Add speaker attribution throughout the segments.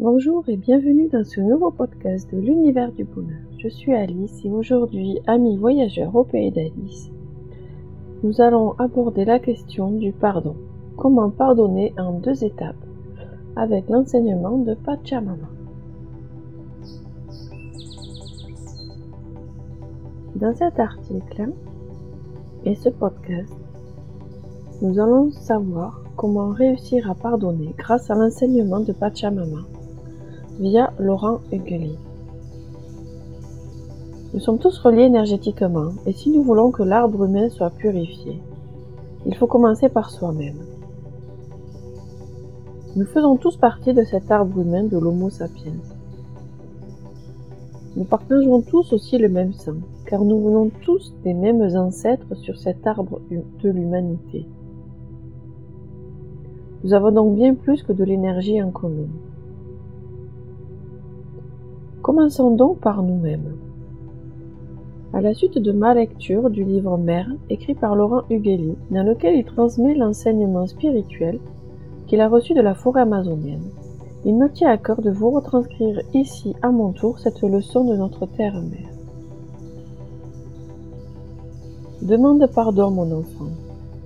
Speaker 1: Bonjour et bienvenue dans ce nouveau podcast de l'univers du bonheur. Je suis Alice et aujourd'hui, amis voyageurs au pays d'Alice, nous allons aborder la question du pardon. Comment pardonner en deux étapes? Avec l'enseignement de Pachamama. Dans cet article et ce podcast, nous allons savoir comment réussir à pardonner grâce à l'enseignement de Pachamama via Laurent. Nous sommes tous reliés énergétiquement et si nous voulons que l'arbre humain soit purifié, il faut commencer par soi-même. Nous faisons tous partie de cet arbre humain de l'Homo sapiens. Nous partageons tous aussi le même sang, car nous venons tous des mêmes ancêtres sur cet arbre de l'humanité. Nous avons donc bien plus que de l'énergie en commun. Commençons donc par nous-mêmes. À la suite de ma lecture du livre Mère, écrit par Laurent Hugeli, dans lequel il transmet l'enseignement spirituel qu'il a reçu de la forêt amazonienne, il me tient à cœur de vous retranscrire ici à mon tour cette leçon de notre terre-mère. Demande pardon, mon enfant,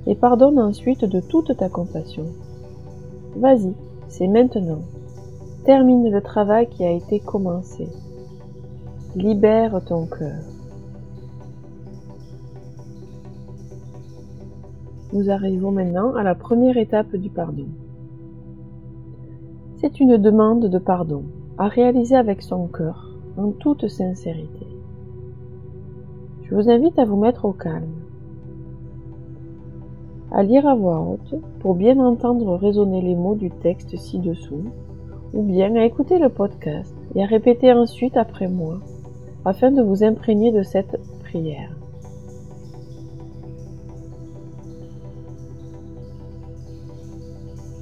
Speaker 1: et pardonne ensuite de toute ta compassion. Vas-y, c'est maintenant. Termine le travail qui a été commencé. Libère ton cœur. Nous arrivons maintenant à la première étape du pardon. C'est une demande de pardon à réaliser avec son cœur, en toute sincérité. Je vous invite à vous mettre au calme, à lire à voix haute pour bien entendre résonner les mots du texte ci-dessous ou bien à écouter le podcast et à répéter ensuite après moi, afin de vous imprégner de cette prière.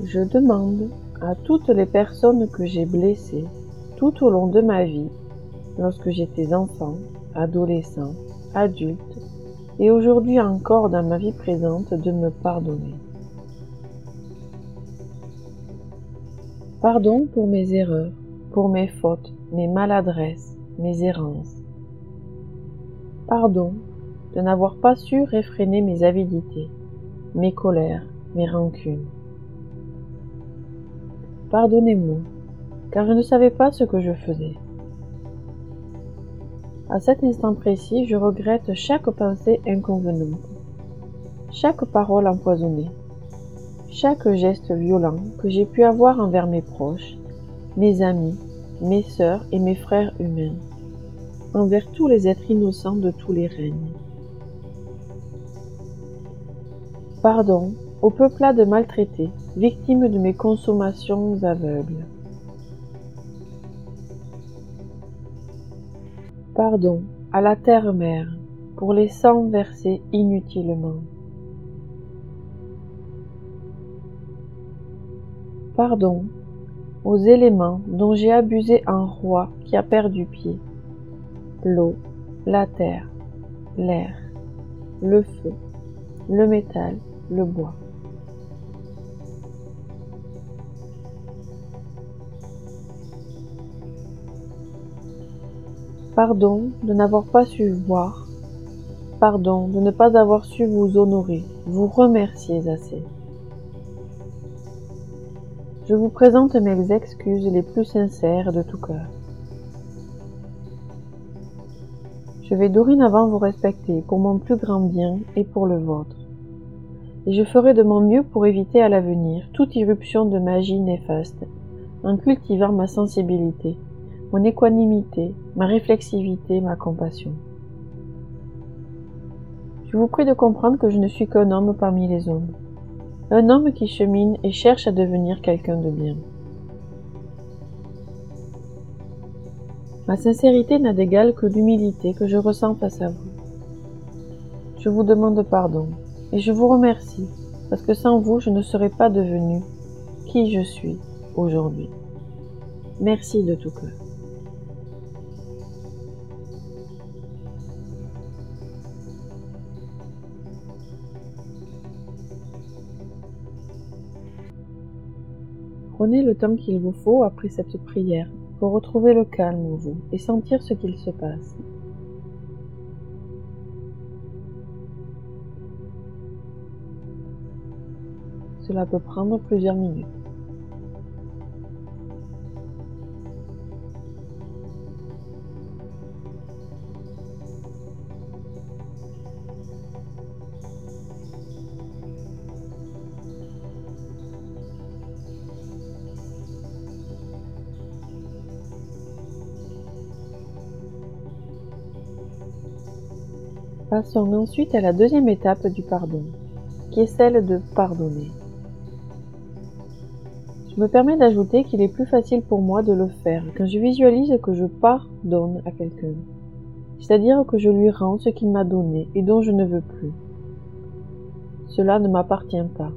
Speaker 1: Je demande à toutes les personnes que j'ai blessées tout au long de ma vie, lorsque j'étais enfant, adolescent, adulte, et aujourd'hui encore dans ma vie présente, de me pardonner. Pardon pour mes erreurs, pour mes fautes, mes maladresses, mes errances. Pardon de n'avoir pas su réfréner mes avidités, mes colères, mes rancunes. Pardonnez-moi, car je ne savais pas ce que je faisais. À cet instant précis, je regrette chaque pensée inconvenante, chaque parole empoisonnée, chaque geste violent que j'ai pu avoir envers mes proches, mes amis, mes sœurs et mes frères humains, envers tous les êtres innocents de tous les règnes. Pardon au peuplade maltraité, victime de mes consommations aveugles. Pardon à la terre-mère pour les sangs versés inutilement. Pardon aux éléments dont j'ai abusé un roi qui a perdu pied. L'eau, la terre, l'air, le feu, le métal, le bois. Pardon de n'avoir pas su voir. Pardon de ne pas avoir su vous honorer, vous remercier assez. Je vous présente mes excuses les plus sincères de tout cœur. Je vais dorénavant vous respecter pour mon plus grand bien et pour le vôtre. Et je ferai de mon mieux pour éviter à l'avenir toute irruption de magie néfaste, en cultivant ma sensibilité, mon équanimité, ma réflexivité, ma compassion. Je vous prie de comprendre que je ne suis qu'un homme parmi les hommes un homme qui chemine et cherche à devenir quelqu'un de bien. Ma sincérité n'a d'égal que l'humilité que je ressens face à vous. Je vous demande pardon et je vous remercie parce que sans vous, je ne serais pas devenu qui je suis aujourd'hui. Merci de tout cœur. Prenez le temps qu'il vous faut après cette prière pour retrouver le calme en vous et sentir ce qu'il se passe. Cela peut prendre plusieurs minutes. Passons ensuite à la deuxième étape du pardon, qui est celle de pardonner. Je me permets d'ajouter qu'il est plus facile pour moi de le faire quand je visualise que je pardonne à quelqu'un, c'est-à-dire que je lui rends ce qu'il m'a donné et dont je ne veux plus. Cela ne m'appartient pas.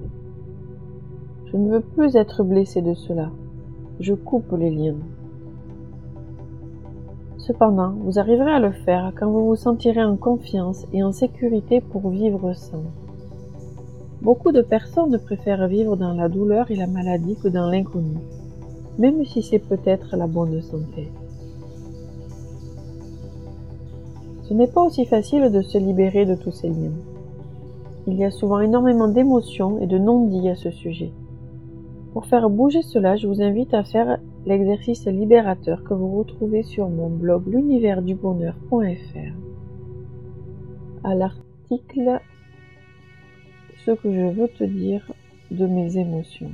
Speaker 1: Je ne veux plus être blessé de cela. Je coupe les liens. Cependant, vous arriverez à le faire quand vous vous sentirez en confiance et en sécurité pour vivre sans. Beaucoup de personnes préfèrent vivre dans la douleur et la maladie que dans l'inconnu, même si c'est peut-être la bonne santé. Ce n'est pas aussi facile de se libérer de tous ces liens. Il y a souvent énormément d'émotions et de non-dits à ce sujet. Pour faire bouger cela, je vous invite à faire l'exercice libérateur que vous retrouvez sur mon blog l'univers-du-bonheur.fr à l'article Ce que je veux te dire de mes émotions.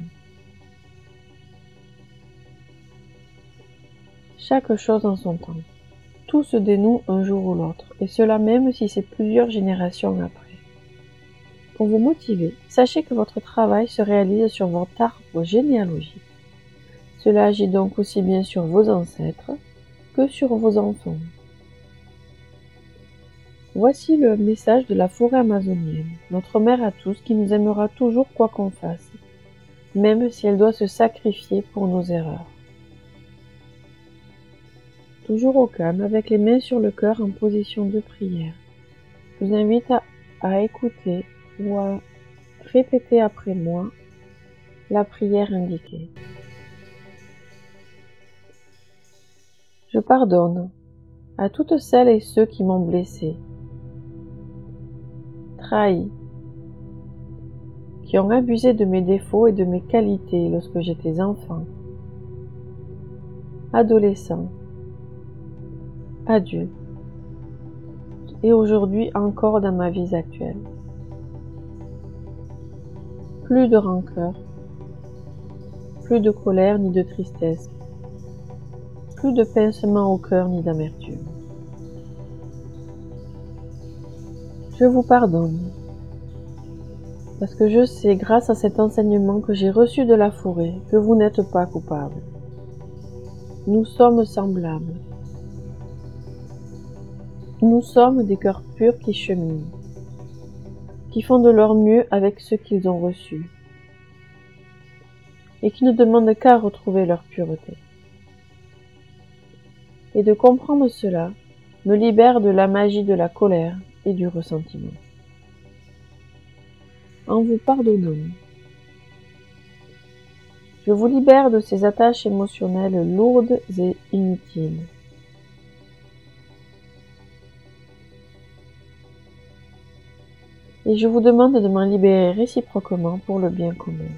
Speaker 1: Chaque chose en son temps. Tout se dénoue un jour ou l'autre, et cela même si c'est plusieurs générations après. Pour vous motiver, sachez que votre travail se réalise sur votre arbre généalogique cela agit donc aussi bien sur vos ancêtres que sur vos enfants. Voici le message de la forêt amazonienne, notre mère à tous qui nous aimera toujours quoi qu'on fasse, même si elle doit se sacrifier pour nos erreurs. Toujours au calme, avec les mains sur le cœur en position de prière. Je vous invite à, à écouter ou à répéter après moi la prière indiquée. Je pardonne à toutes celles et ceux qui m'ont blessé, trahi, qui ont abusé de mes défauts et de mes qualités lorsque j'étais enfant, adolescent, adulte, et aujourd'hui encore dans ma vie actuelle. Plus de rancœur, plus de colère ni de tristesse, plus de pincement au cœur ni d'amertume. Je vous pardonne, parce que je sais, grâce à cet enseignement que j'ai reçu de la forêt, que vous n'êtes pas coupable. Nous sommes semblables. Nous sommes des cœurs purs qui cheminent, qui font de leur mieux avec ce qu'ils ont reçu, et qui ne demandent qu'à retrouver leur pureté et de comprendre cela me libère de la magie de la colère et du ressentiment. En vous pardonnant, je vous libère de ces attaches émotionnelles lourdes et inutiles. Et je vous demande de m'en libérer réciproquement pour le bien commun.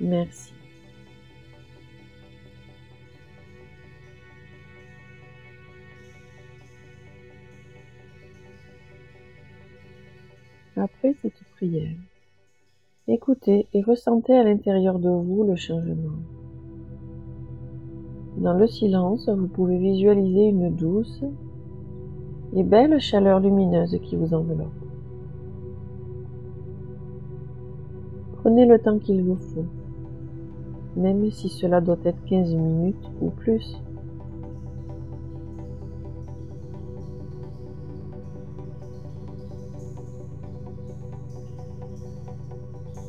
Speaker 1: Merci. Après cette prière, écoutez et ressentez à l'intérieur de vous le changement. Dans le silence, vous pouvez visualiser une douce et belle chaleur lumineuse qui vous enveloppe. Prenez le temps qu'il vous faut même si cela doit être 15 minutes ou plus.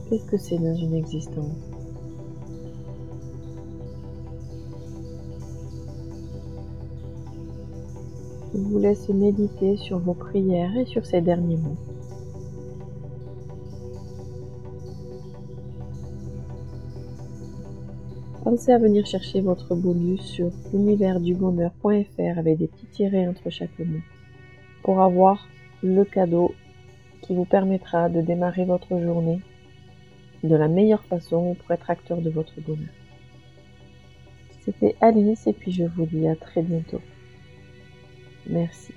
Speaker 1: Qu'est-ce que c'est dans une existence? Laisse méditer sur vos prières et sur ces derniers mots. Pensez à venir chercher votre bonus sur l'univers-du-bonheur.fr avec des petits tirets entre chaque mot pour avoir le cadeau qui vous permettra de démarrer votre journée de la meilleure façon pour être acteur de votre bonheur. C'était Alice et puis je vous dis à très bientôt. Merci.